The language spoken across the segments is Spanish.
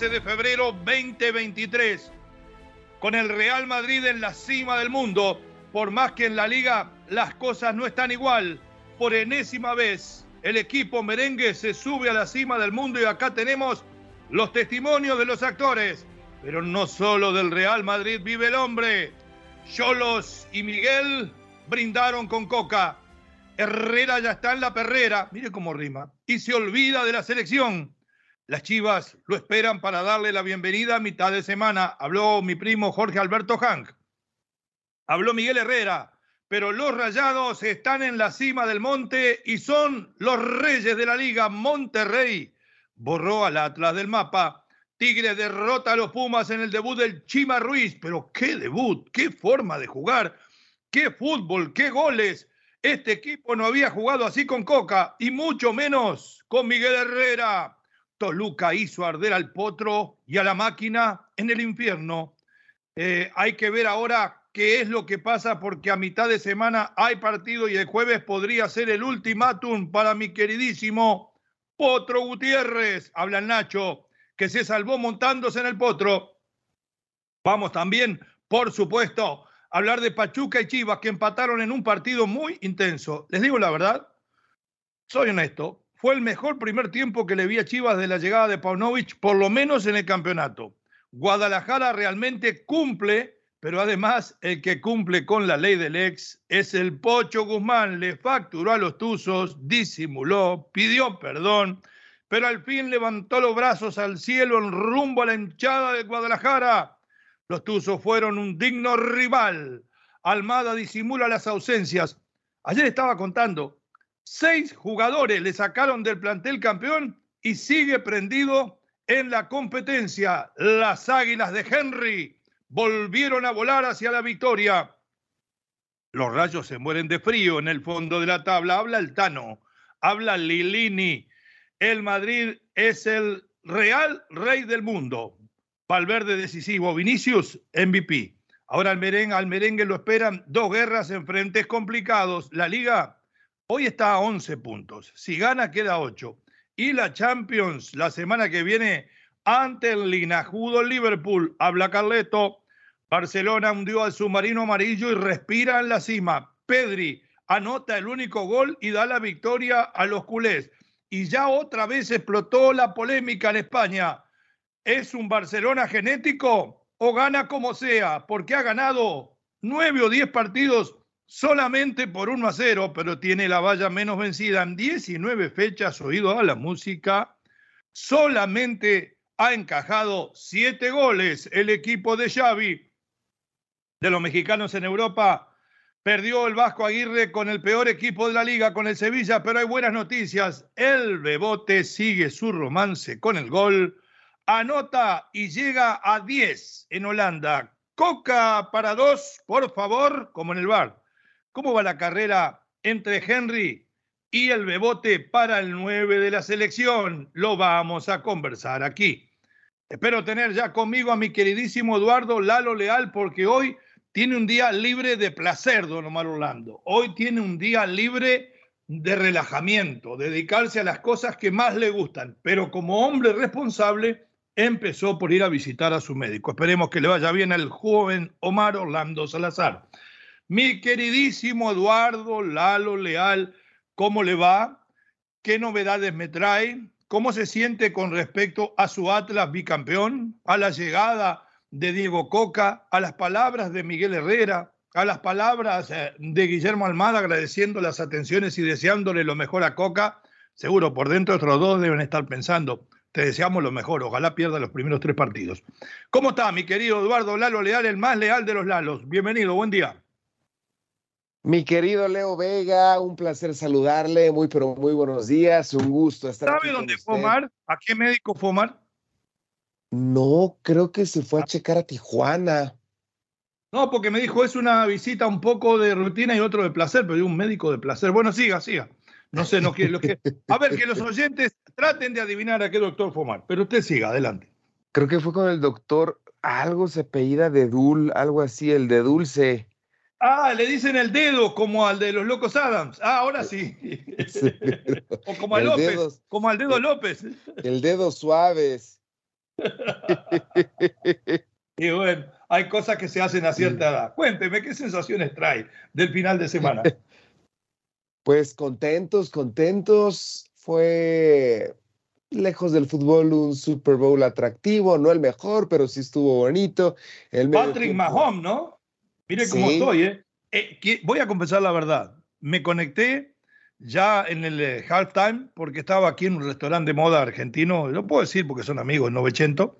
13 de febrero 2023. Con el Real Madrid en la cima del mundo, por más que en la liga las cosas no están igual, por enésima vez el equipo merengue se sube a la cima del mundo y acá tenemos los testimonios de los actores. Pero no solo del Real Madrid vive el hombre. Cholos y Miguel brindaron con coca. Herrera ya está en la perrera, mire cómo rima, y se olvida de la selección. Las Chivas lo esperan para darle la bienvenida a mitad de semana. Habló mi primo Jorge Alberto Hank. Habló Miguel Herrera, pero los Rayados están en la cima del monte y son los reyes de la liga. Monterrey borró al Atlas del mapa. Tigre derrota a los Pumas en el debut del Chima Ruiz, pero qué debut, qué forma de jugar, qué fútbol, qué goles. Este equipo no había jugado así con Coca y mucho menos con Miguel Herrera. Toluca hizo arder al potro y a la máquina en el infierno. Eh, hay que ver ahora qué es lo que pasa porque a mitad de semana hay partido y el jueves podría ser el ultimátum para mi queridísimo Potro Gutiérrez. Habla el Nacho, que se salvó montándose en el potro. Vamos también, por supuesto, a hablar de Pachuca y Chivas que empataron en un partido muy intenso. Les digo la verdad, soy honesto, fue el mejor primer tiempo que le vi a Chivas de la llegada de Paunovic, por lo menos en el campeonato. Guadalajara realmente cumple, pero además el que cumple con la ley del ex es el Pocho Guzmán. Le facturó a los Tuzos, disimuló, pidió perdón, pero al fin levantó los brazos al cielo en rumbo a la hinchada de Guadalajara. Los Tuzos fueron un digno rival. Almada disimula las ausencias. Ayer estaba contando, seis jugadores le sacaron del plantel campeón y sigue prendido en la competencia. Las águilas de Henry volvieron a volar hacia la victoria. Los rayos se mueren de frío en el fondo de la tabla. Habla el Tano, habla Lilini. El Madrid es el real rey del mundo. Valverde decisivo, Vinicius MVP. Ahora al merengue, al merengue lo esperan dos guerras en frentes complicados. La liga hoy está a 11 puntos. Si gana queda 8. Y la Champions la semana que viene ante el linajudo Liverpool. Habla Carleto. Barcelona hundió al submarino amarillo y respira en la cima. Pedri anota el único gol y da la victoria a los culés. Y ya otra vez explotó la polémica en España. ¿Es un Barcelona genético o gana como sea? Porque ha ganado nueve o diez partidos solamente por 1 a 0, pero tiene la valla menos vencida en 19 fechas, oído a la música. Solamente ha encajado siete goles el equipo de Xavi. De los mexicanos en Europa, perdió el Vasco Aguirre con el peor equipo de la liga, con el Sevilla, pero hay buenas noticias. El Bebote sigue su romance con el gol anota y llega a 10 en Holanda. Coca para dos, por favor, como en el bar. ¿Cómo va la carrera entre Henry y el Bebote para el 9 de la selección? Lo vamos a conversar aquí. Espero tener ya conmigo a mi queridísimo Eduardo Lalo Leal porque hoy tiene un día libre de placer, don Omar Orlando. Hoy tiene un día libre de relajamiento, dedicarse a las cosas que más le gustan, pero como hombre responsable empezó por ir a visitar a su médico. Esperemos que le vaya bien al joven Omar Orlando Salazar. Mi queridísimo Eduardo Lalo Leal, ¿cómo le va? ¿Qué novedades me trae? ¿Cómo se siente con respecto a su Atlas bicampeón, a la llegada de Diego Coca, a las palabras de Miguel Herrera, a las palabras eh, de Guillermo Almada agradeciendo las atenciones y deseándole lo mejor a Coca? Seguro por dentro otros dos deben estar pensando, te deseamos lo mejor, ojalá pierda los primeros tres partidos. ¿Cómo está mi querido Eduardo Lalo Leal, el más leal de los Lalos? Bienvenido, buen día. Mi querido Leo Vega, un placer saludarle, muy pero muy buenos días, un gusto estar ¿Sabe dónde fue Omar? ¿A qué médico fue Omar? No, creo que se fue a checar a Tijuana. No, porque me dijo es una visita un poco de rutina y otro de placer, pero un médico de placer. Bueno, siga, siga. No sé, no quiere lo que. A ver, que los oyentes traten de adivinar a qué doctor fue Omar, pero usted siga, adelante. Creo que fue con el doctor, algo se apellida de Dul, algo así, el de Dulce. Ah, le dicen el dedo como al de los locos Adams. Ah, ahora sí. o como a López, como al dedo López. El dedo suaves. y bueno, hay cosas que se hacen a cierta edad. Cuénteme, ¿qué sensaciones trae del final de semana? Pues contentos, contentos. Fue lejos del fútbol un Super Bowl atractivo, no el mejor, pero sí estuvo bonito. El Patrick Mahomes, ¿no? Mire cómo estoy, ¿eh? ¿eh? Voy a confesar la verdad. Me conecté ya en el eh, halftime porque estaba aquí en un restaurante de moda argentino, lo puedo decir porque son amigos, 900,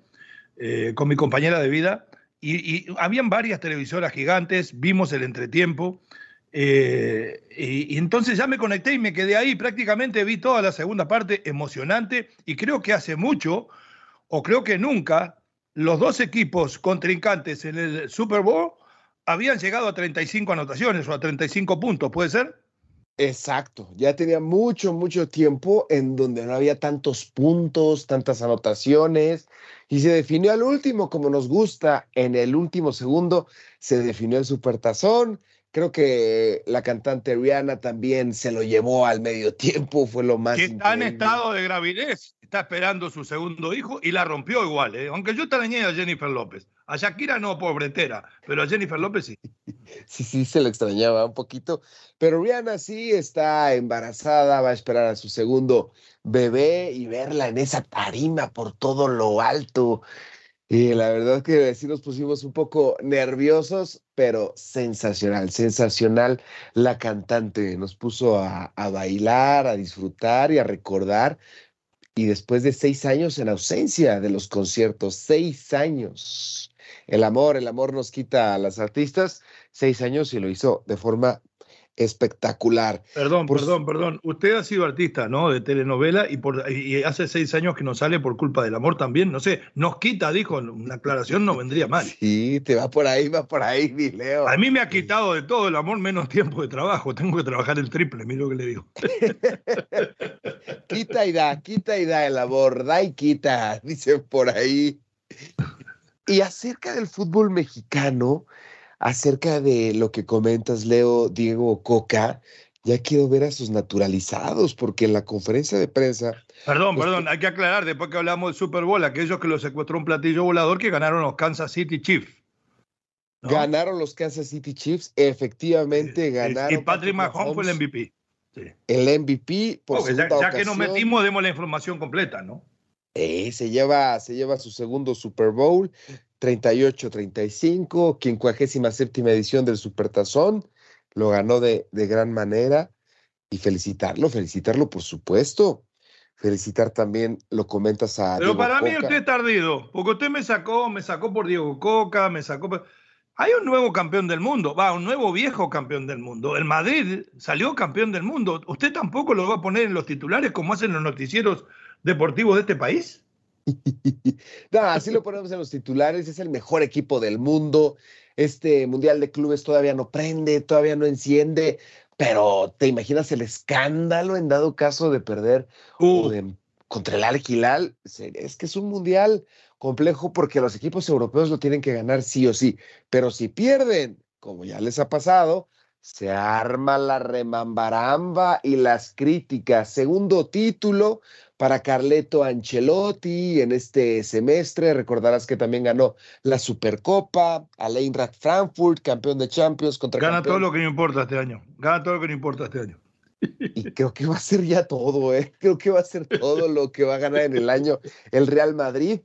eh, con mi compañera de vida, y, y, habían varias televisoras gigantes, vimos el entretiempo, eh, y, y, entonces ya me conecté y me quedé ahí, prácticamente vi toda la segunda parte emocionante, y creo que hace mucho, o creo que nunca, los dos equipos contrincantes en el Super Bowl habían llegado a 35 anotaciones o a 35 puntos, ¿puede ser? Exacto, ya tenía mucho, mucho tiempo en donde no había tantos puntos, tantas anotaciones, y se definió al último, como nos gusta, en el último segundo se definió el supertazón. Creo que la cantante Rihanna también se lo llevó al medio tiempo, fue lo más. Que está en estado de gravidez, está esperando su segundo hijo y la rompió igual, ¿eh? aunque yo extrañé a Jennifer López. A Shakira no, pobretera, pero a Jennifer López sí. Sí, sí, se lo extrañaba un poquito. Pero Rihanna sí está embarazada, va a esperar a su segundo bebé y verla en esa tarima por todo lo alto. Y la verdad que sí nos pusimos un poco nerviosos, pero sensacional, sensacional la cantante. Nos puso a, a bailar, a disfrutar y a recordar. Y después de seis años en ausencia de los conciertos, seis años el amor, el amor nos quita a las artistas, seis años y lo hizo de forma espectacular. Perdón, por... perdón, perdón. Usted ha sido artista, ¿no? De telenovela y, por, y hace seis años que no sale por culpa del amor también. No sé, nos quita, dijo, una aclaración no vendría mal. Sí, te va por ahí, va por ahí, mi Leo. A mí me ha quitado de todo el amor menos tiempo de trabajo. Tengo que trabajar el triple, mira lo que le digo. quita y da, quita y da el amor, da y quita, dicen por ahí. Y acerca del fútbol mexicano, acerca de lo que comentas, Leo, Diego Coca, ya quiero ver a sus naturalizados, porque en la conferencia de prensa. Perdón, pues, perdón, hay que aclarar, después que hablamos del Super Bowl, aquellos que lo secuestró un platillo volador que ganaron los Kansas City Chiefs. ¿no? Ganaron los Kansas City Chiefs, efectivamente ganaron. Y Patrick Mahomes fue el MVP. Sí. El MVP, por ya, ya que nos metimos, demos la información completa, ¿no? Eh, se, lleva, se lleva su segundo Super Bowl, 38-35, 57 edición del Supertazón, lo ganó de, de gran manera y felicitarlo, felicitarlo por supuesto. Felicitar también, lo comentas a. Pero Diego para Coca. mí usted es tardido, porque usted me sacó, me sacó por Diego Coca, me sacó. Por... Hay un nuevo campeón del mundo, va, un nuevo viejo campeón del mundo. El Madrid salió campeón del mundo. ¿Usted tampoco lo va a poner en los titulares como hacen los noticieros deportivos de este país? no, así lo ponemos en los titulares, es el mejor equipo del mundo. Este Mundial de Clubes todavía no prende, todavía no enciende, pero ¿te imaginas el escándalo en dado caso de perder uh. de, contra el Al Es que es un mundial complejo porque los equipos europeos lo tienen que ganar sí o sí, pero si pierden, como ya les ha pasado, se arma la remambaramba y las críticas. Segundo título para Carleto Ancelotti en este semestre. Recordarás que también ganó la Supercopa, al Eintracht Frankfurt, campeón de Champions contra Gana todo lo que no importa este año. Gana todo lo que no importa este año. Y creo que va a ser ya todo, ¿eh? Creo que va a ser todo lo que va a ganar en el año el Real Madrid.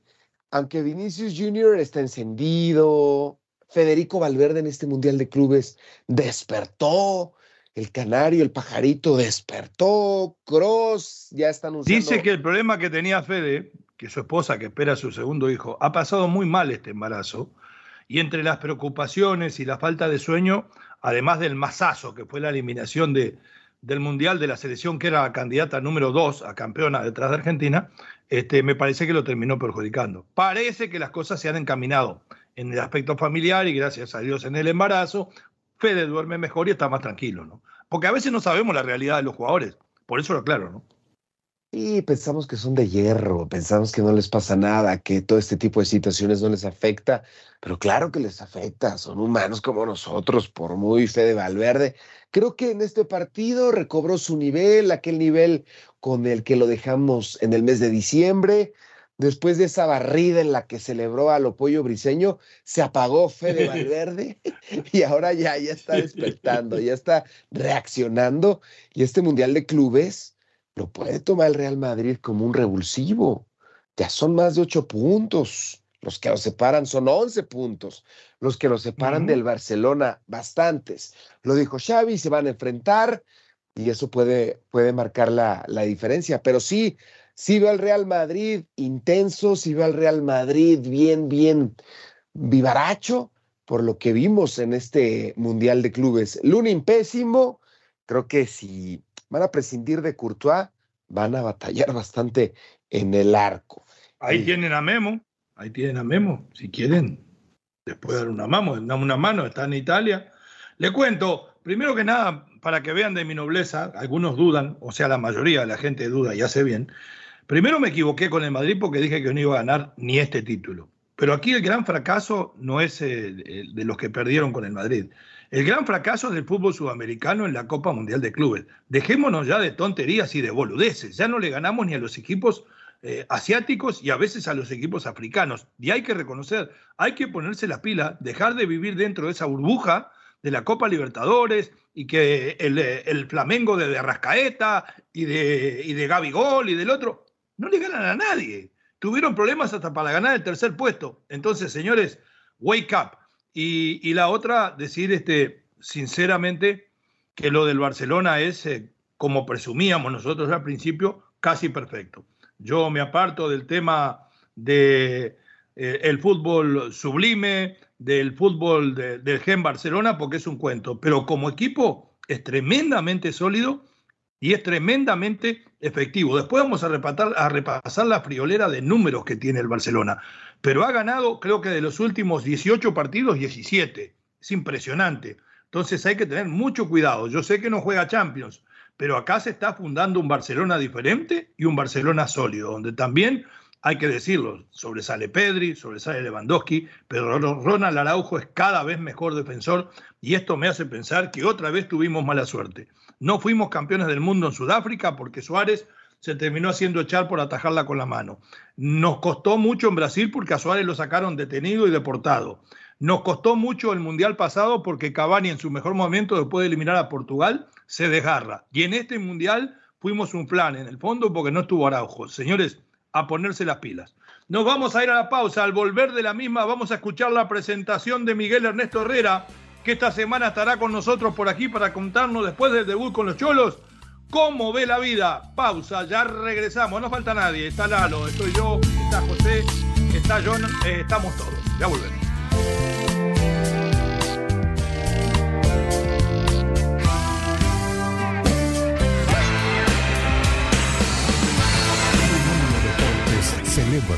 Aunque Vinicius Jr. está encendido, Federico Valverde en este Mundial de Clubes despertó, el canario, el pajarito despertó, Cross ya está anunciando. Dice que el problema que tenía Fede, que su esposa que espera a su segundo hijo, ha pasado muy mal este embarazo y entre las preocupaciones y la falta de sueño, además del masazo que fue la eliminación de, del Mundial de la selección que era la candidata número dos a campeona detrás de Argentina, este, me parece que lo terminó perjudicando. Parece que las cosas se han encaminado en el aspecto familiar y gracias a Dios en el embarazo, Fede duerme mejor y está más tranquilo, ¿no? Porque a veces no sabemos la realidad de los jugadores, por eso lo aclaro, ¿no? Y pensamos que son de hierro, pensamos que no les pasa nada, que todo este tipo de situaciones no les afecta, pero claro que les afecta, son humanos como nosotros, por muy Fede Valverde. Creo que en este partido recobró su nivel, aquel nivel con el que lo dejamos en el mes de diciembre, después de esa barrida en la que celebró a Lopollo Briseño, se apagó Fede Valverde y ahora ya, ya está despertando, ya está reaccionando. Y este Mundial de Clubes lo puede tomar el Real Madrid como un revulsivo. Ya son más de ocho puntos. Los que los separan son once puntos. Los que los separan del Barcelona, bastantes. Lo dijo Xavi, se van a enfrentar y eso puede, puede marcar la, la diferencia. Pero sí, sí veo al Real Madrid intenso, sí veo al Real Madrid bien, bien vivaracho por lo que vimos en este Mundial de Clubes. Lunin pésimo, creo que si van a prescindir de Courtois, van a batallar bastante en el arco. Ahí tienen a Memo, ahí tienen a Memo, si quieren, después dar una mano, una mano, está en Italia. Le cuento, primero que nada, para que vean de mi nobleza, algunos dudan, o sea, la mayoría de la gente duda, ya sé bien, Primero me equivoqué con el Madrid porque dije que no iba a ganar ni este título. Pero aquí el gran fracaso no es de los que perdieron con el Madrid. El gran fracaso del fútbol sudamericano en la Copa Mundial de Clubes. Dejémonos ya de tonterías y de boludeces. Ya no le ganamos ni a los equipos eh, asiáticos y a veces a los equipos africanos. Y hay que reconocer, hay que ponerse la pila, dejar de vivir dentro de esa burbuja de la Copa Libertadores y que el, el Flamengo de, de Arrascaeta y de, y de Gaby Gol y del otro no le ganan a nadie. Tuvieron problemas hasta para ganar el tercer puesto. Entonces, señores, wake up. Y, la otra, decir este, sinceramente que lo del Barcelona es, eh, como presumíamos nosotros al principio, casi perfecto. Yo me aparto del tema de eh, el fútbol sublime, del fútbol del Gen Barcelona, porque es un cuento, pero como equipo es tremendamente sólido y es tremendamente efectivo. Después vamos a repasar, la friolera de números que tiene el Barcelona, pero ha ganado creo que de los últimos 18 partidos 17. Es impresionante. Entonces hay que tener mucho cuidado. Yo sé que no juega Champions, pero acá se está fundando un Barcelona diferente y un Barcelona sólido, donde también hay que decirlo, sobresale Pedri, sobresale Lewandowski, pero Ronald Araujo es cada vez mejor defensor y esto me hace pensar que otra vez tuvimos mala suerte. No fuimos campeones del mundo en Sudáfrica porque Suárez se terminó haciendo echar por atajarla con la mano. Nos costó mucho en Brasil porque a Suárez lo sacaron detenido y deportado. Nos costó mucho el Mundial pasado porque Cavani en su mejor momento, después de eliminar a Portugal, se desgarra. Y en este Mundial fuimos un plan en el fondo porque no estuvo Araujo. Señores, a ponerse las pilas. Nos vamos a ir a la pausa. Al volver de la misma vamos a escuchar la presentación de Miguel Ernesto Herrera que esta semana estará con nosotros por aquí para contarnos después del debut con los Cholos cómo ve la vida. Pausa, ya regresamos, no falta nadie. Está Lalo, estoy yo, está José, está John, eh, estamos todos. Ya volvemos. celebra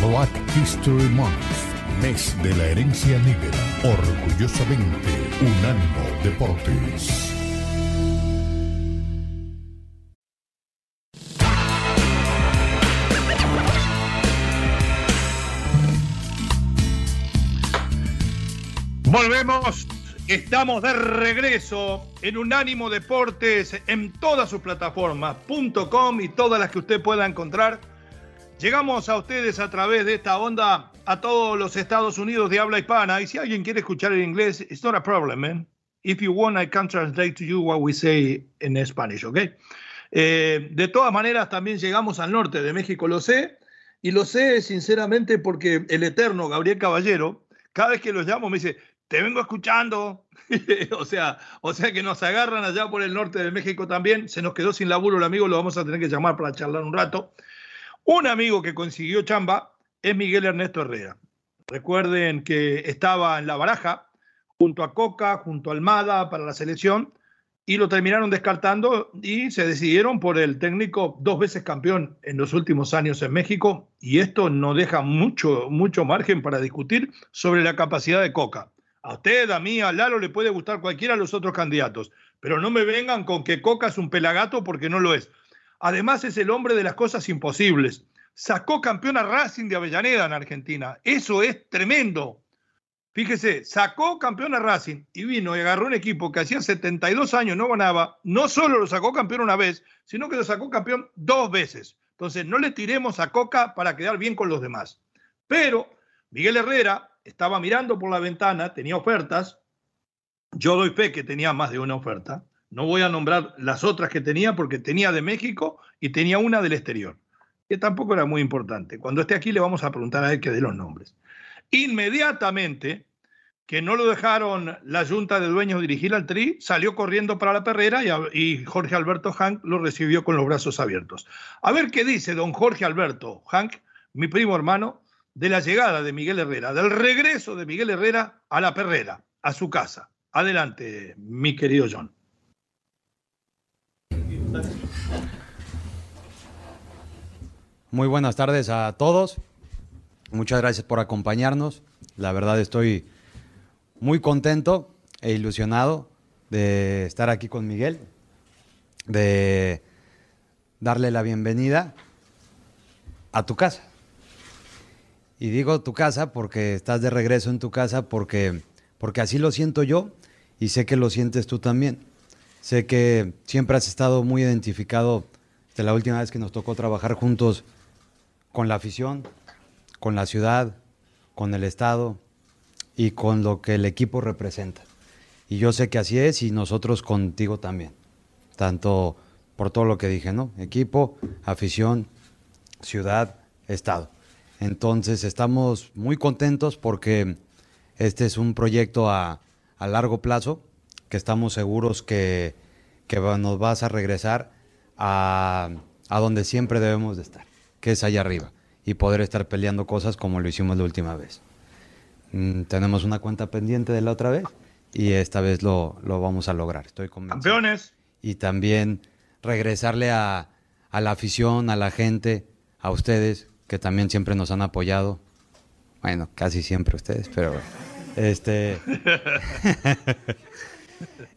Black History Month mes de la herencia negra. Orgullosamente, Unánimo Deportes. Volvemos Estamos de regreso en Unánimo Deportes en todas sus plataformas, .com y todas las que usted pueda encontrar. Llegamos a ustedes a través de esta onda a todos los Estados Unidos de habla hispana. Y si alguien quiere escuchar en inglés, it's not a problem, man. If you want, I can translate to you what we say in Spanish, ¿ok? Eh, de todas maneras, también llegamos al norte de México, lo sé. Y lo sé sinceramente porque el eterno Gabriel Caballero, cada vez que lo llamo me dice, te vengo escuchando. o, sea, o sea que nos agarran allá por el norte de México también. Se nos quedó sin laburo el amigo, lo vamos a tener que llamar para charlar un rato. Un amigo que consiguió chamba es Miguel Ernesto Herrera. Recuerden que estaba en la baraja junto a Coca, junto a Almada para la selección y lo terminaron descartando y se decidieron por el técnico dos veces campeón en los últimos años en México y esto no deja mucho, mucho margen para discutir sobre la capacidad de Coca. A usted, a mí, a Lalo le puede gustar cualquiera de los otros candidatos, pero no me vengan con que Coca es un pelagato porque no lo es. Además es el hombre de las cosas imposibles. Sacó campeón a Racing de Avellaneda en Argentina. Eso es tremendo. Fíjese, sacó campeón a Racing y vino y agarró un equipo que hacía 72 años no ganaba. No solo lo sacó campeón una vez, sino que lo sacó campeón dos veces. Entonces, no le tiremos a Coca para quedar bien con los demás. Pero Miguel Herrera estaba mirando por la ventana, tenía ofertas. Yo doy fe que tenía más de una oferta. No voy a nombrar las otras que tenía porque tenía de México y tenía una del exterior, que tampoco era muy importante. Cuando esté aquí le vamos a preguntar a él que dé los nombres. Inmediatamente, que no lo dejaron la junta de dueños dirigir al Tri, salió corriendo para la perrera y, Jorge Alberto Hank lo recibió con los brazos abiertos. A ver qué dice don Jorge Alberto Hank, mi primo hermano, de la llegada de Miguel Herrera, del regreso de Miguel Herrera a la perrera, a su casa. Adelante, mi querido John. Muy buenas tardes a todos. Muchas gracias por acompañarnos. La verdad estoy muy contento e ilusionado de estar aquí con Miguel, de darle la bienvenida a tu casa. Y digo tu casa porque estás de regreso en tu casa, porque, porque así lo siento yo y sé que lo sientes tú también. Sé que siempre has estado muy identificado de la última vez que nos tocó trabajar juntos con la afición, con la ciudad, con el Estado y con lo que el equipo representa. Y yo sé que así es y nosotros contigo también. Tanto por todo lo que dije, ¿no? Equipo, afición, ciudad, Estado. Entonces estamos muy contentos porque este es un proyecto a, largo plazo, que estamos seguros que, nos vas a regresar a, donde siempre debemos de estar, que es allá arriba, y poder estar peleando cosas como lo hicimos la última vez. Mm, tenemos una cuenta pendiente de la otra vez y esta vez lo, vamos a lograr, estoy convencido. Campeones. Y también regresarle a, a la afición, a la gente, a ustedes, que también siempre nos han apoyado. Bueno, casi siempre ustedes, pero este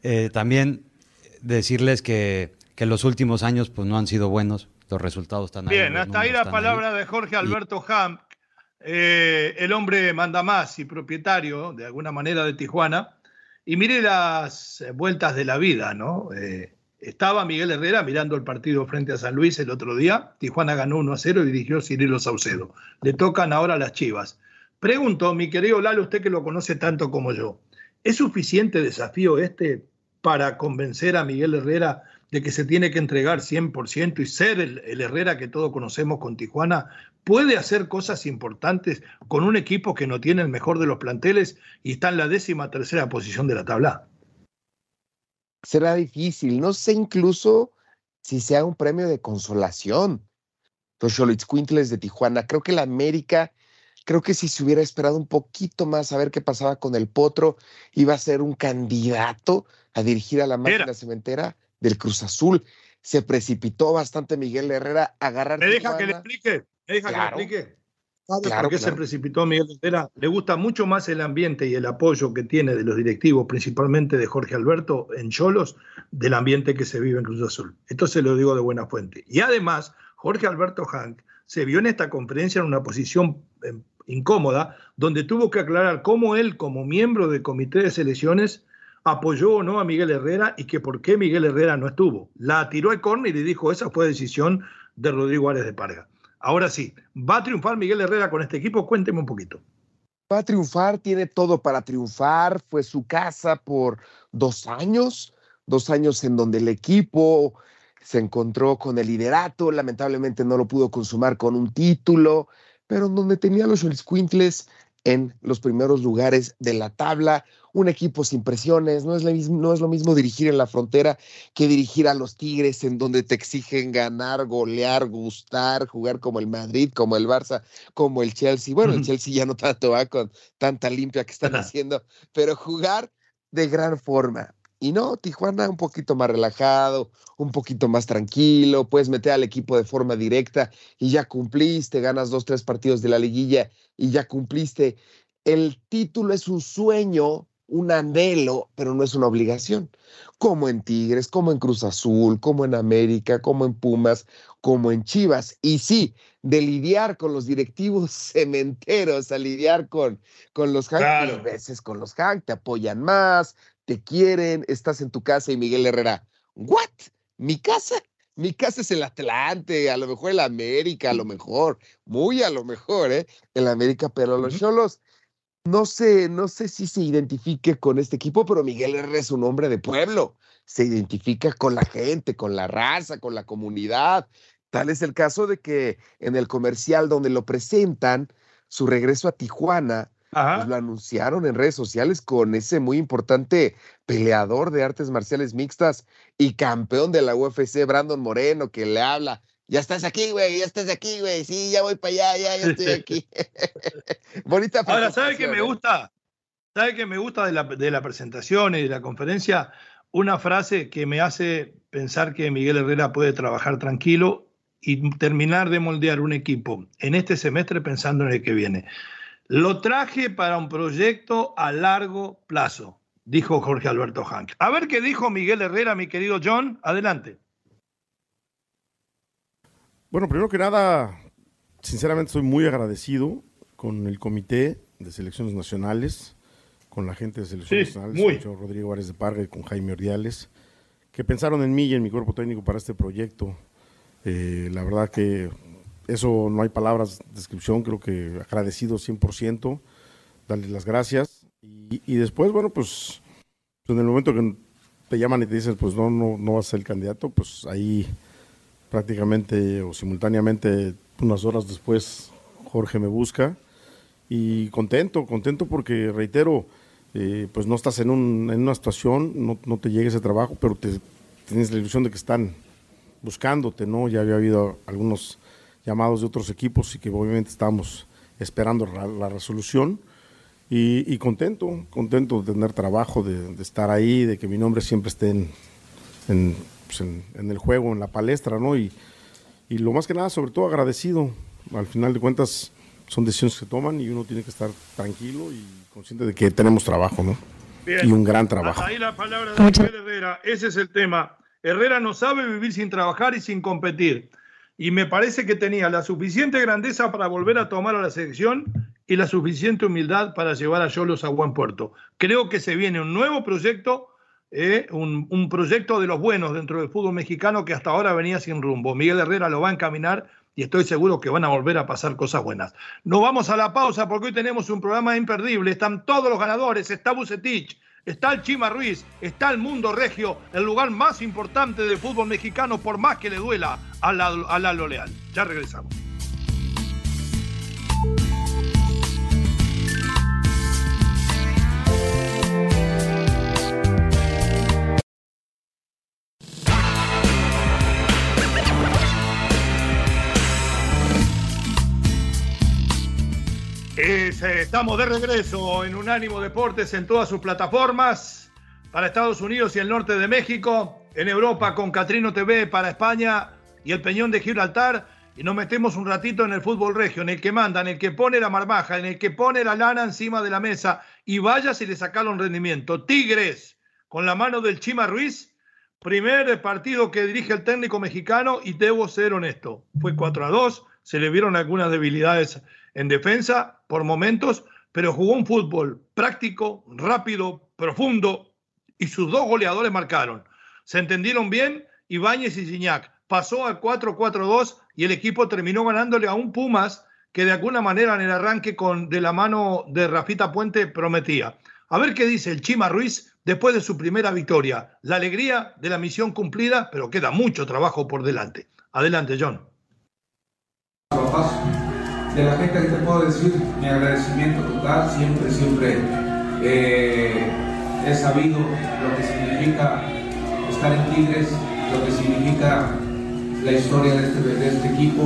eh, también decirles que, que, los últimos años pues no han sido buenos, los resultados están Bien, hasta ahí la palabra de Jorge Alberto Ham, eh, el hombre manda más y propietario de alguna manera de Tijuana. Y mire las vueltas de la vida, ¿no? Eh, estaba Miguel Herrera mirando el partido frente a San Luis el otro día. Tijuana ganó 1 a 0 y dirigió Cirilo Saucedo. Le tocan ahora las chivas. Pregunto, mi querido Lalo, usted que lo conoce tanto como yo, ¿es suficiente desafío este para convencer a Miguel Herrera de que se tiene que entregar 100% y ser el, el, Herrera que todos conocemos con Tijuana? ¿Puede hacer cosas importantes con un equipo que no tiene el mejor de los planteles y está en la décima tercera posición de la tabla? será difícil. No sé incluso si sea un premio de consolación. Los Xolitzcuintles de Tijuana. Creo que la América, creo que si se hubiera esperado un poquito más a ver qué pasaba con el Potro, iba a ser un candidato a dirigir a la máquina cementera del Cruz Azul. Se precipitó bastante Miguel Herrera a agarrar. Me deja que le explique, me deja que le explique. ¿Sabe por qué se precipitó Miguel Herrera? Le gusta mucho más el ambiente y el apoyo que tiene de los directivos, principalmente de Jorge Alberto en Cholos, del ambiente que se vive en Cruz Azul. Esto se lo digo de buena fuente. Y además, Jorge Alberto Hank se vio en esta conferencia en una posición eh, incómoda, donde tuvo que aclarar cómo él, como miembro del comité de selecciones, apoyó o no a Miguel Herrera y que por qué Miguel Herrera no estuvo. La tiró al córner y le dijo, esa fue decisión de Rodrigo Árez de Parga. Ahora sí, ¿va a triunfar Miguel Herrera con este equipo? Cuénteme un poquito. Va a triunfar, tiene todo para triunfar, fue su casa por dos años, dos años en donde el equipo se encontró con el liderato, lamentablemente no lo pudo consumar con un título, pero en donde tenía los Quintles en los primeros lugares de la tabla, un equipo sin presiones, no es, mismo, no es lo mismo dirigir en la frontera que dirigir a los Tigres en donde te exigen ganar, golear, gustar, jugar como el Madrid, como el Barça, como el Chelsea. Bueno, el Chelsea ya no tanto va con tanta limpia que están haciendo, pero jugar de gran forma. Y no, Tijuana un poquito más relajado, un poquito más tranquilo, puedes meter al equipo de forma directa y ya cumpliste, ganas dos, tres partidos de la liguilla y ya cumpliste. El título es un sueño, un anhelo, pero no es una obligación. Como en Tigres, como en Cruz Azul, como en América, como en Pumas, como en Chivas. Y sí, de lidiar con los directivos cementeros, a lidiar con, con los Hank, a veces con los Hank, te apoyan más, te quieren, estás en tu casa y Miguel Herrera, ¿what? ¿Mi casa? Mi casa es el Atlante, a lo mejor el América, a lo mejor, muy a lo mejor, ¿eh? El América, pero los Cholos, no sé, no sé si se identifique con este equipo, pero Miguel Herrera es un hombre de pueblo, se identifica con la gente, con la raza, con la comunidad. Tal es el caso de que en el comercial donde lo presentan, su regreso a Tijuana, pues lo anunciaron en redes sociales con ese muy importante peleador de artes marciales mixtas y campeón de la UFC, Brandon Moreno, que le habla. Ya estás aquí, güey, ya estás aquí, güey. Sí, ya voy para allá, ya, ya estoy aquí. Bonita Ahora, ¿sabe qué me ¿eh? gusta? ¿Sabe qué me gusta de la, de la presentación y de la conferencia? Una frase que me hace pensar que Miguel Herrera puede trabajar tranquilo y terminar de moldear un equipo en este semestre pensando en el que viene. Lo traje para un proyecto a largo plazo, dijo Jorge Alberto Hank. A ver qué dijo Miguel Herrera, mi querido John. Adelante. Bueno, primero que nada, sinceramente soy muy agradecido con el Comité de Selecciones Nacionales, con la gente de Selecciones Nacionales, con Rodrigo Árez de Parga y con Jaime Ordiales, que pensaron en mí y en mi cuerpo técnico para este proyecto. Eh, la verdad que eso no hay palabras de descripción, creo que agradecido 100%, darles las gracias. Y, después, bueno, pues, en el momento que te llaman y te dicen, pues no, no, no vas a ser el candidato, pues ahí prácticamente o simultáneamente, unas horas después, Jorge me busca y contento, contento porque, reitero, eh, pues no estás en, un, en una situación, no, no, te llega ese trabajo, pero te, tienes la ilusión de que están buscándote, ¿no? Ya había habido algunos llamados de otros equipos y que obviamente estamos esperando la, resolución. Y, contento, contento de tener trabajo, de, estar ahí, de que mi nombre siempre esté pues, en, en, el juego, en la palestra, ¿no? Y, y, lo más que nada, sobre todo agradecido. Al final de cuentas, son decisiones que se toman y uno tiene que estar tranquilo y consciente de que tenemos trabajo, ¿no? y un gran trabajo. Ahí la palabra de Herrera, ese es el tema. Herrera no sabe vivir sin trabajar y sin competir y me parece que tenía la suficiente grandeza para volver a tomar a la selección y la suficiente humildad para llevar a Yolos a buen puerto. Creo que se viene un nuevo proyecto, eh, un, un, proyecto de los buenos dentro del fútbol mexicano que hasta ahora venía sin rumbo. Miguel Herrera lo va a encaminar y estoy seguro que van a volver a pasar cosas buenas. Nos vamos a la pausa porque hoy tenemos un programa imperdible. Están todos los ganadores, está Bucetich, está el Chima Ruiz, está el Mundo Regio, el lugar más importante del fútbol mexicano, por más que le duela a Lalo Leal. Ya regresamos. Estamos de regreso en Unánimo Deportes en todas sus plataformas para Estados Unidos y el norte de México, en Europa con Catrino TV para España y el Peñón de Gibraltar. Y nos metemos un ratito en el fútbol regio, en el que manda, en el que pone la marmaja, en el que pone la lana encima de la mesa y vaya si le sacaron rendimiento. Tigres, con la mano del Chima Ruiz, primer partido que dirige el técnico mexicano y debo ser honesto, fue 4 a 2, se le vieron algunas debilidades en defensa por momentos, pero jugó un fútbol práctico, rápido, profundo y sus dos goleadores marcaron. Se entendieron bien Ibáñez y Gignac. Pasó al 4-4-2 y el equipo terminó ganándole a un Pumas que de alguna manera en el arranque con de la mano de Rafita Puente prometía. A ver qué dice el Chima Ruiz después de su primera victoria. La alegría de la misión cumplida, pero queda mucho trabajo por delante. Adelante, John. De la gente que te puedo decir mi agradecimiento total, siempre, siempre eh, he sabido lo que significa estar en Tigres, lo que significa la historia de este, de este equipo.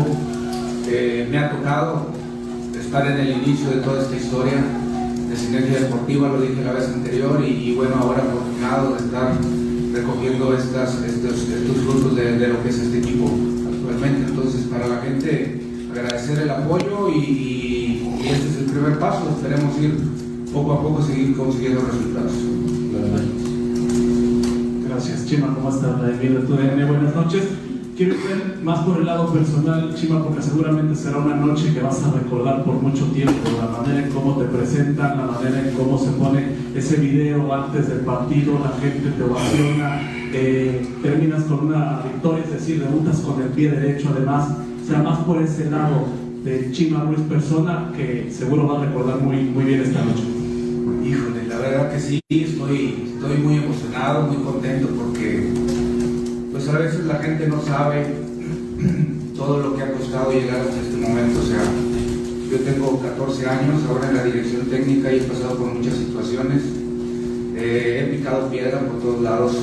Eh, me ha tocado estar en el inicio de toda esta historia de Sinergia Deportiva, lo dije la vez anterior, y, bueno, ahora afortunado de estar recogiendo estas, estos, estos frutos de, de, lo que es este equipo primer paso. Esperemos ir poco a poco seguir consiguiendo resultados. Gracias, Chima. ¿Cómo estás? Buenas noches. Quiero ir más por el lado personal, Chima, porque seguramente será una noche que vas a recordar por mucho tiempo, la manera en cómo te presentan, la manera en cómo se pone ese video antes del partido, la gente te ovaciona, eh, terminas con una victoria, es decir, debutas con el pie derecho, además, sea, más por ese lado de Chima Ruiz persona que seguro va a recordar muy, muy bien esta noche. Híjole, la verdad que sí, estoy, estoy muy emocionado, muy contento porque pues a veces la gente no sabe todo lo que ha costado llegar hasta este momento. O sea, yo tengo 14 años ahora en la dirección técnica y he pasado por muchas situaciones. Eh, he picado piedra por todos lados.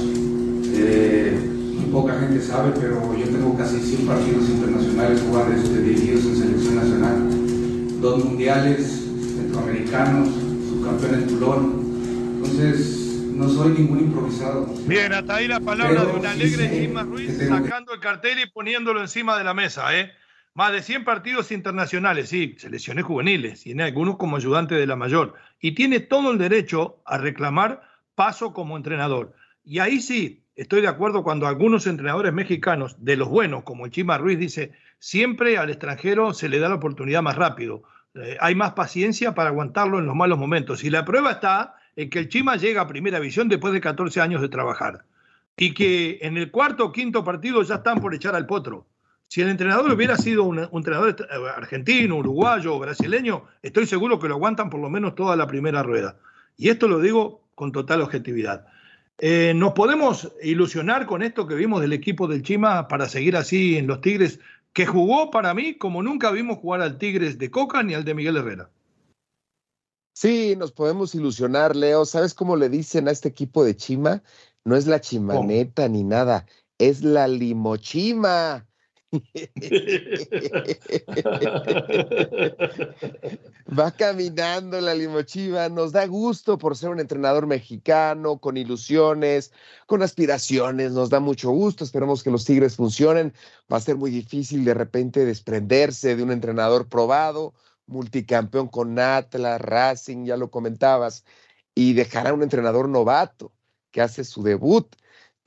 Eh, poca gente sabe, pero yo tengo casi 100 partidos internacionales jugados este, dirigidos en selección nacional. Dos mundiales centroamericanos, subcampeón en Tulón. Entonces, no soy ningún improvisado. Bien, hasta ahí la palabra de un alegre Chima Ruiz sacando el cartel y poniéndolo encima de la mesa, ¿eh? Más de 100 partidos internacionales, sí, selecciones juveniles, tiene algunos como ayudante de la mayor, y tiene todo el derecho a reclamar paso como entrenador. Y ahí sí, estoy de acuerdo cuando algunos entrenadores mexicanos, de los buenos, como el Chima Ruiz, dice, siempre al extranjero se le da la oportunidad más rápido. Eh, hay más paciencia para aguantarlo en los malos momentos. Y la prueba está en que el Chima llega a primera visión después de 14 años de trabajar y que en el cuarto o quinto partido ya están por echar al potro. Si el entrenador hubiera sido un, entrenador argentino, uruguayo o brasileño, estoy seguro que lo aguantan por lo menos toda la primera rueda. Y esto lo digo con total objetividad. Eh, ¿Nos podemos ilusionar con esto que vimos del equipo del Chima para seguir así en los Tigres, que jugó para mí como nunca vimos jugar al Tigres de Coca ni al de Miguel Herrera? Sí, nos podemos ilusionar, Leo. ¿Sabes cómo le dicen a este equipo de Chima? No es la chimaneta ni nada, es la limochima. Va caminando la limochiva, nos da gusto por ser un entrenador mexicano, con ilusiones, con aspiraciones, nos da mucho gusto, esperemos que los Tigres funcionen, va a ser muy difícil de repente desprenderse de un entrenador probado, multicampeón con Atlas, Racing, ya lo comentabas, y dejará un entrenador novato que hace su debut.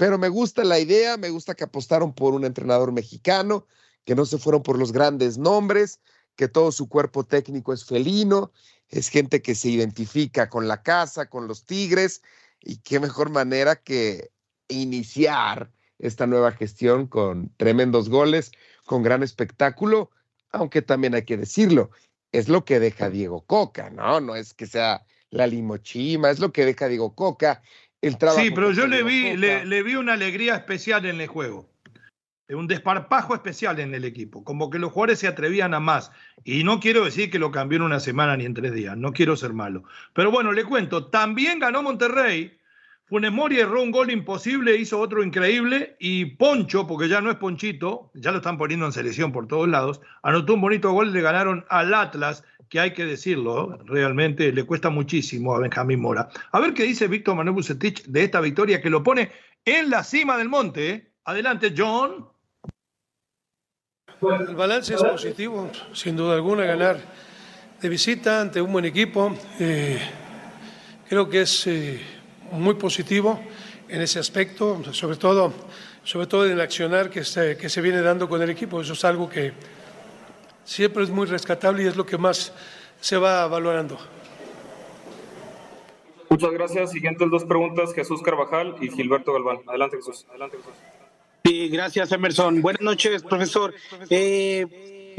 Pero me gusta la idea, me gusta que apostaron por un entrenador mexicano, que no se fueron por los grandes nombres, que todo su cuerpo técnico es felino, es gente que se identifica con la casa, con los Tigres, y qué mejor manera que iniciar esta nueva gestión con tremendos goles, con gran espectáculo, aunque también hay que decirlo, es lo que deja Diego Coca, ¿no? No es que sea la limochima, es lo que deja Diego Coca. El trabajo sí, pero yo le vi, le, vi una alegría especial en el juego, un desparpajo especial en el equipo, como que los jugadores se atrevían a más. Y no quiero decir que lo cambió en una semana ni en tres días, no quiero ser malo. Pero bueno, le cuento, también ganó Monterrey. Funes Mori erró un gol imposible, hizo otro increíble y Poncho, porque ya no es Ponchito, ya lo están poniendo en selección por todos lados, anotó un bonito gol, le ganaron al Atlas, que hay que decirlo, realmente le cuesta muchísimo a Benjamín Mora. A ver qué dice Víctor Manuel Bucetich de esta victoria que lo pone en la cima del monte. Adelante, John. El balance es positivo, sin duda alguna, ganar de visita ante un buen equipo. Eh, creo que es... Eh, muy positivo en ese aspecto, sobre todo, sobre todo en el accionar que se, que se viene dando con el equipo. Eso es algo que siempre es muy rescatable y es lo que más se va valorando. Muchas gracias. Siguientes dos preguntas, Jesús Carvajal y Gilberto Galván. Adelante, Jesús. Adelante, Jesús. Sí, gracias, Emerson. Buenas noches, profesor. Eh,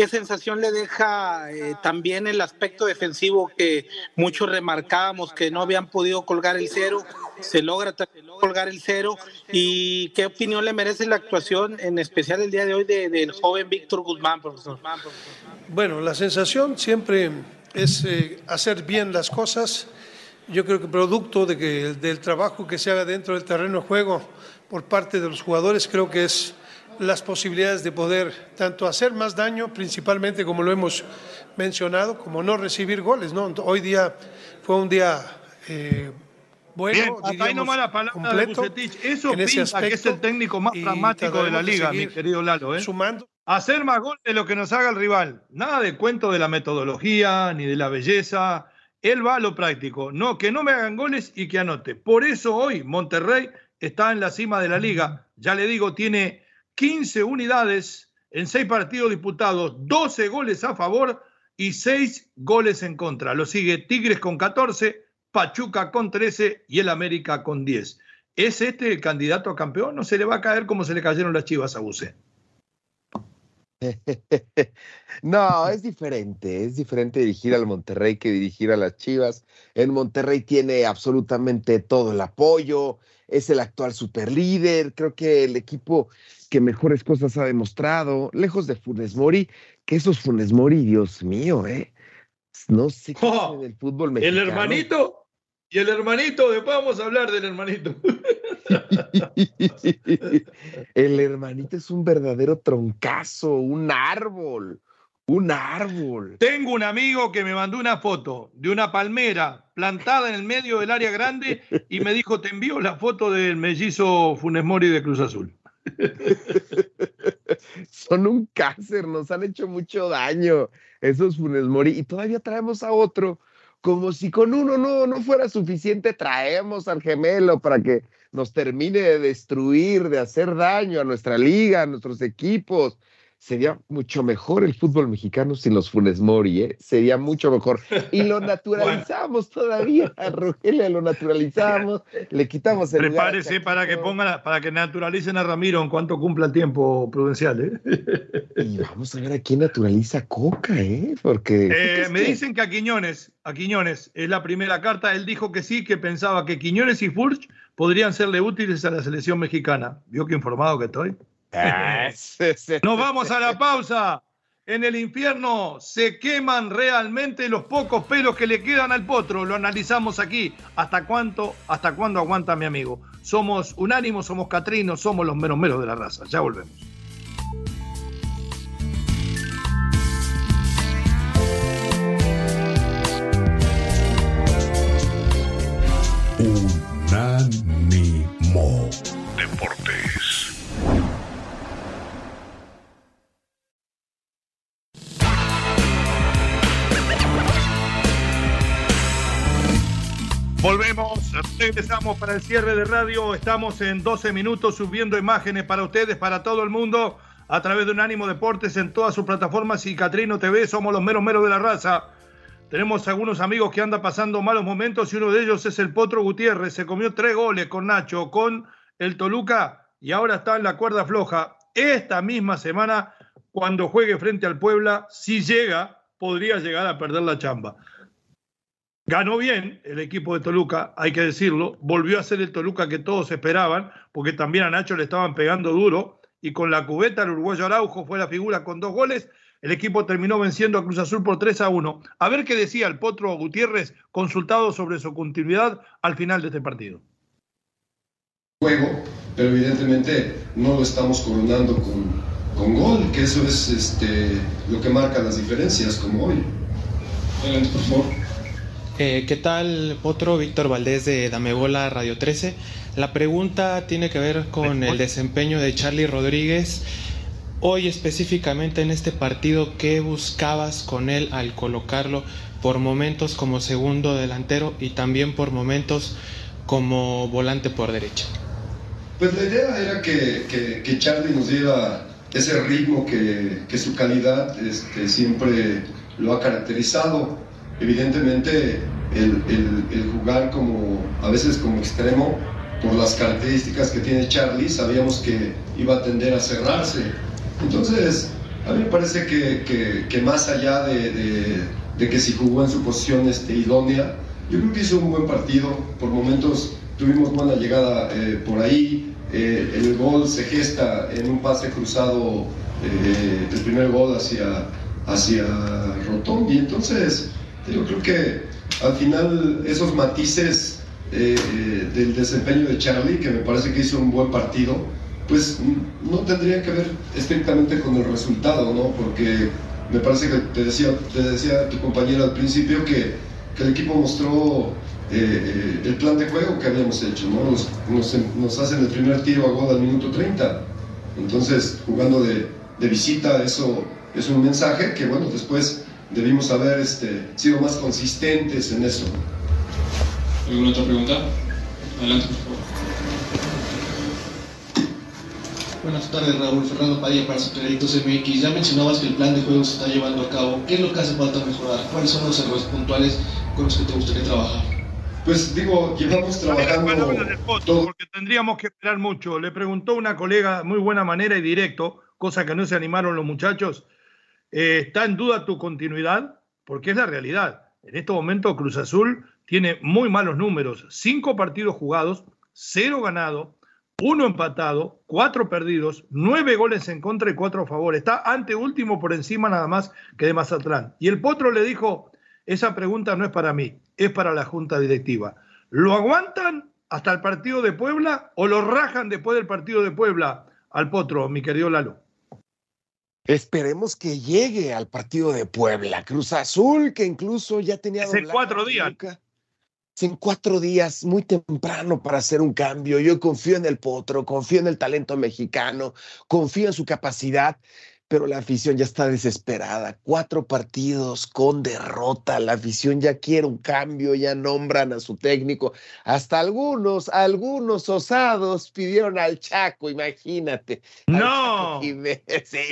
¿Qué sensación le deja eh, también el aspecto defensivo que muchos remarcábamos que no habían podido colgar el cero? Se logra colgar el cero. ¿Y qué opinión le merece la actuación, en especial el día de hoy, del joven Víctor Guzmán, profesor? Bueno, la sensación siempre es eh, hacer bien las cosas. Yo creo que producto de que, del trabajo que se haga dentro del terreno de juego por parte de los jugadores, creo que es las posibilidades de poder tanto hacer más daño, principalmente como lo hemos mencionado, como no recibir goles. ¿no? Hoy día fue un día eh, bueno, Bien, ahí nomás la palabra de Bucetich. Eso pinta que es el técnico más pragmático de la liga, mi querido Lalo. ¿eh? Sumando. Hacer más goles de lo que nos haga el rival. Nada de cuento de la metodología ni de la belleza. Él va a lo práctico. No, que no me hagan goles y que anote. Por eso hoy Monterrey está en la cima de la liga. Ya le digo, tiene 15 unidades en 6 partidos disputados, 12 goles a favor y 6 goles en contra. Lo sigue Tigres con 14, Pachuca con 13 y el América con 10. ¿Es este el candidato a campeón? ¿No se le va a caer como se le cayeron las chivas a Buse? No, es diferente, es diferente dirigir al Monterrey que dirigir a las Chivas. En Monterrey tiene absolutamente todo el apoyo, es el actual superlíder, creo que el equipo que mejores cosas ha demostrado, lejos de Funes Mori, que esos Funes Mori, Dios mío, ¿eh? No sé qué oh, del fútbol mexicano. El hermanito, y el hermanito, después vamos a hablar del hermanito. el hermanito es un verdadero troncazo, un árbol. Un árbol. Tengo un amigo que me mandó una foto de una palmera plantada en el medio del área grande y me dijo, te envío la foto del mellizo Funes Mori de Cruz Azul. Son un cáncer, nos han hecho mucho daño esos Funes Mori y todavía traemos a otro, como si con uno no, no fuera suficiente, traemos al gemelo para que nos termine de destruir, de hacer daño a nuestra liga, a nuestros equipos sería mucho mejor el fútbol mexicano sin los Funes Mori, ¿eh? Sería mucho mejor. Y lo naturalizamos todavía, a Rogelio lo naturalizamos, le quitamos el Prepárese para que pongan, para que naturalicen a Ramiro en cuanto cumpla el tiempo prudencial, ¿eh? Y vamos a ver a quién naturaliza Coca, ¿eh? Porque... Eh, me dicen que a Quiñones, a Quiñones, es la primera carta, él dijo que sí, que pensaba que Quiñones y Furch podrían serle útiles a la selección mexicana. ¿Vio qué informado que estoy? Nos vamos a la pausa. En el infierno se queman realmente los pocos pelos que le quedan al potro. Lo analizamos aquí. ¿Hasta cuánto, hasta cuándo aguanta mi amigo? Somos unánimos, somos catrinos, somos los menos menos de la raza. Ya volvemos. Unánimo Deportes. Volvemos, regresamos para el cierre de radio. Estamos en 12 minutos subiendo imágenes para ustedes, para todo el mundo, a través de Unánimo Deportes en todas sus plataformas y Catrino TV. Somos los meros meros de la raza. Tenemos algunos amigos que andan pasando malos momentos y uno de ellos es el Potro Gutiérrez. Se comió tres goles con Nacho, con el Toluca y ahora está en la cuerda floja. Esta misma semana, cuando juegue frente al Puebla, si llega, podría llegar a perder la chamba. Ganó bien el equipo de Toluca, hay que decirlo. Volvió a ser el Toluca que todos esperaban, porque también a Nacho le estaban pegando duro. Y con la cubeta, el uruguayo Araujo fue la figura con dos goles. El equipo terminó venciendo a Cruz Azul por 3 a 1. A ver qué decía el Potro Gutiérrez, consultado sobre su continuidad al final de este partido. Juego, pero evidentemente no lo estamos coronando con, con gol, que eso es este, lo que marca las diferencias, como hoy. Adelante, por favor. Eh, ¿Qué tal, Potro? Víctor Valdés de Damebola Radio 13. La pregunta tiene que ver con el desempeño de Charlie Rodríguez. Hoy específicamente en este partido, ¿qué buscabas con él al colocarlo por momentos como segundo delantero y también por momentos como volante por derecha? Pues la idea era que, que, Charlie nos diera ese ritmo que, que su calidad este, siempre lo ha caracterizado Evidentemente el, jugar como, a veces como extremo, por las características que tiene Charlie, sabíamos que iba a tender a cerrarse. Entonces, a mí me parece que, más allá de, que si jugó en su posición este, idónea, yo creo que hizo un buen partido. Por momentos tuvimos buena llegada eh, por ahí. Eh, el gol se gesta en un pase cruzado, eh, el primer gol hacia, hacia Rotondi. Entonces, yo creo que al final esos matices del desempeño de Charlie, que me parece que hizo un buen partido, pues no tendría que ver estrictamente con el resultado, ¿no? Porque me parece que te decía, te decía tu compañero al principio que, que el equipo mostró eh, eh, el plan de juego que habíamos hecho, ¿no? Nos, nos, hacen el primer tiro a gol al minuto 30. Entonces, jugando de, de, visita, eso es un mensaje que, bueno, después debimos haber este, sido más consistentes en eso. ¿Alguna otra pregunta? Adelante, por favor. Buenas tardes, Raúl Fernando Padilla para Superaditos MX. Ya mencionabas que el plan de juego se está llevando a cabo. ¿Qué es lo que hace falta mejorar? ¿Cuáles son los errores puntuales con los que te gustaría trabajar? Pues digo, llevamos trabajando. porque tendríamos que esperar mucho. Le preguntó una colega muy buena manera y directo, cosa que no se animaron los muchachos. Eh, ¿Está en duda tu continuidad? Porque es la realidad. En este momento Cruz Azul tiene muy malos números. Cinco partidos jugados, cero ganado, uno empatado, cuatro perdidos, nueve goles en contra y cuatro a favor. Está ante último por encima nada más que de Mazatlán. Y el Potro le dijo, esa pregunta no es para mí, es para la Junta Directiva. ¿Lo aguantan hasta el partido de Puebla o lo rajan después del partido de Puebla al Potro, mi querido Lalo? Esperemos que llegue al partido de Puebla. Cruz Azul, que incluso ya tenía... Hace cuatro días en cuatro días, muy temprano para hacer un cambio. Yo confío en el Potro, confío en el talento mexicano, confío en su capacidad, pero la afición ya está desesperada. Cuatro partidos con derrota, la afición ya quiere un cambio, ya nombran a su técnico. Hasta algunos, algunos osados pidieron al Chaco, imagínate. No, el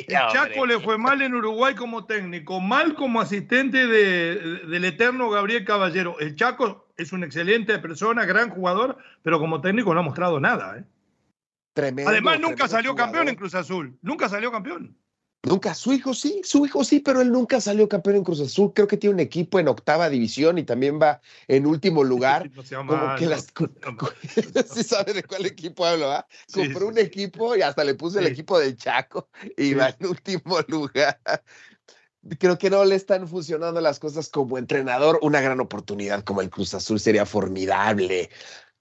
Chaco le fue mal en Uruguay como técnico, mal como asistente de, del eterno Gabriel Caballero. El Chaco es una excelente persona, gran jugador, pero como técnico no ha mostrado nada. ¿eh? Tremendo, Además, nunca salió campeón en Cruz Azul. Nunca salió campeón. Nunca, su hijo sí, su hijo sí, pero él nunca salió campeón en Cruz Azul. Creo que tiene un equipo en octava división y también va en último lugar. como que las, sí sabe de cuál equipo hablo, ¿ah? Compró un equipo y hasta le puse el equipo de Chaco y va en último lugar creo que no le están funcionando las cosas como entrenador. Una gran oportunidad como el Cruz Azul sería formidable,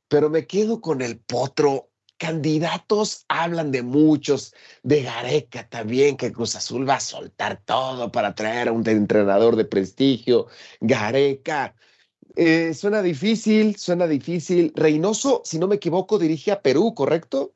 pero me quedo con el potro. Candidatos hablan de muchos, de Gareca también, que Cruz Azul va a soltar todo para traer a un entrenador de prestigio. Gareca, eh, suena difícil, suena difícil. Reynoso, si no me equivoco, dirige a Perú, ¿correcto?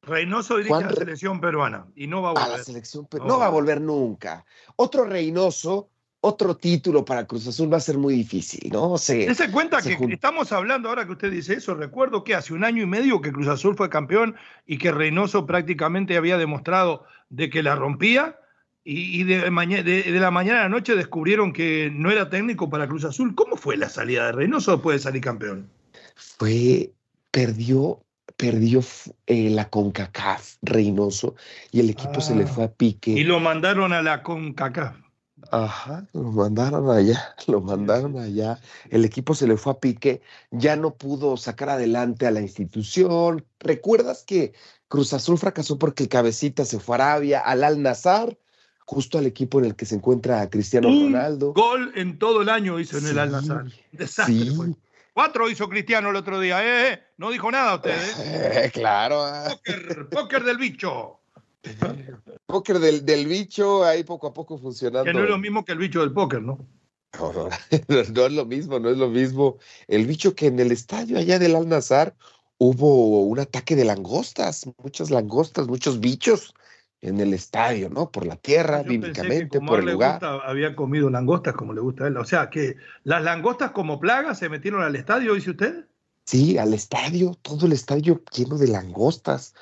Reynoso dirige a la selección peruana y no va a volver. A la selección no, va a volver nunca. Otro Reynoso, otro título para Cruz Azul va a ser muy difícil, ¿no? Se, Dese cuenta que estamos hablando ahora que usted dice eso. Recuerdo que hace un año y medio que Cruz Azul fue campeón y que Reynoso prácticamente había demostrado de que la rompía y, de, de, la mañana a la noche descubrieron que no era técnico para Cruz Azul. ¿Cómo fue la salida de Reynoso después de salir campeón? Fue, perdió perdió eh, la CONCACAF, Reynoso, y el equipo se le ah. fue a pique. Y lo mandaron a la CONCACAF. Ajá, lo mandaron allá, lo mandaron allá. El equipo se le fue a pique, ya no pudo sacar adelante a la institución. ¿Recuerdas que Cruz Azul fracasó porque el cabecita se fue a Arabia, al Al Nazar, justo al equipo en el que se encuentra Cristiano Ronaldo? Gol en todo el año hizo en el Al Nazar. Desastre. Sí. Cuatro hizo Cristiano el otro día, ¿eh? eh no dijo nada usted, ¿eh? claro. Póker, póker del bicho. Póker del, del, bicho ahí poco a poco funcionando. Que no es lo mismo que el bicho del póker, ¿no? No, no, no, es lo mismo, no es lo mismo. El bicho que en el estadio allá del Al-Nazar hubo un ataque de langostas, muchas langostas, muchos bichos en el estadio, ¿no? Por la tierra, bíblicamente, por el lugar. había comido langostas como le gusta a él. O sea, que las langostas como plagas se metieron al estadio, dice usted. Sí, al estadio, todo el estadio lleno de langostas.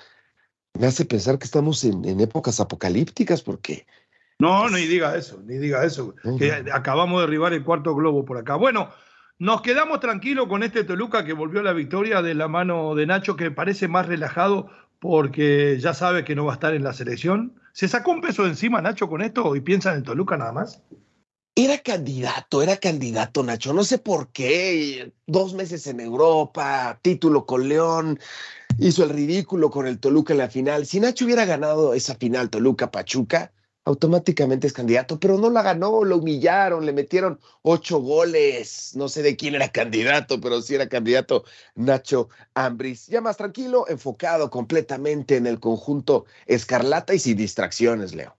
Me hace pensar que estamos en, épocas apocalípticas porque No, ni diga eso, ni diga eso. Que acabamos de derribar el cuarto globo por acá. Bueno, nos quedamos tranquilos con este Toluca que volvió a la victoria de la mano de Nacho, que parece más relajado porque ya sabe que no va a estar en la selección. ¿Se sacó un peso de encima, Nacho, con esto y piensa en el Toluca nada más? Era candidato, era candidato, Nacho. No sé por qué. Dos meses en Europa, título con León, hizo el ridículo con el Toluca en la final. Si Nacho hubiera ganado esa final Toluca-Pachuca, automáticamente es candidato, pero no la ganó, lo humillaron, le metieron ocho goles. No sé de quién era candidato, pero sí era candidato Nacho Ambris. Ya más tranquilo, enfocado completamente en el conjunto Escarlata y sin distracciones, Leo.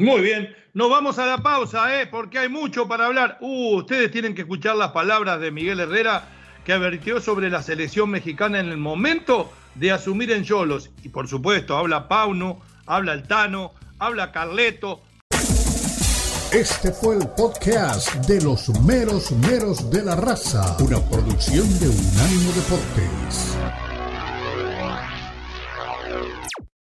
Muy bien, nos vamos a la pausa, ¿eh? porque hay mucho para hablar. Uh, ustedes tienen que escuchar las palabras de Miguel Herrera, que advirtió sobre la selección mexicana en el momento de asumir en Yolos. Y por supuesto, habla Pauno, habla el Tano, habla Carleto. Este fue el podcast de los meros meros de la raza, una producción de Unánimo Deportes.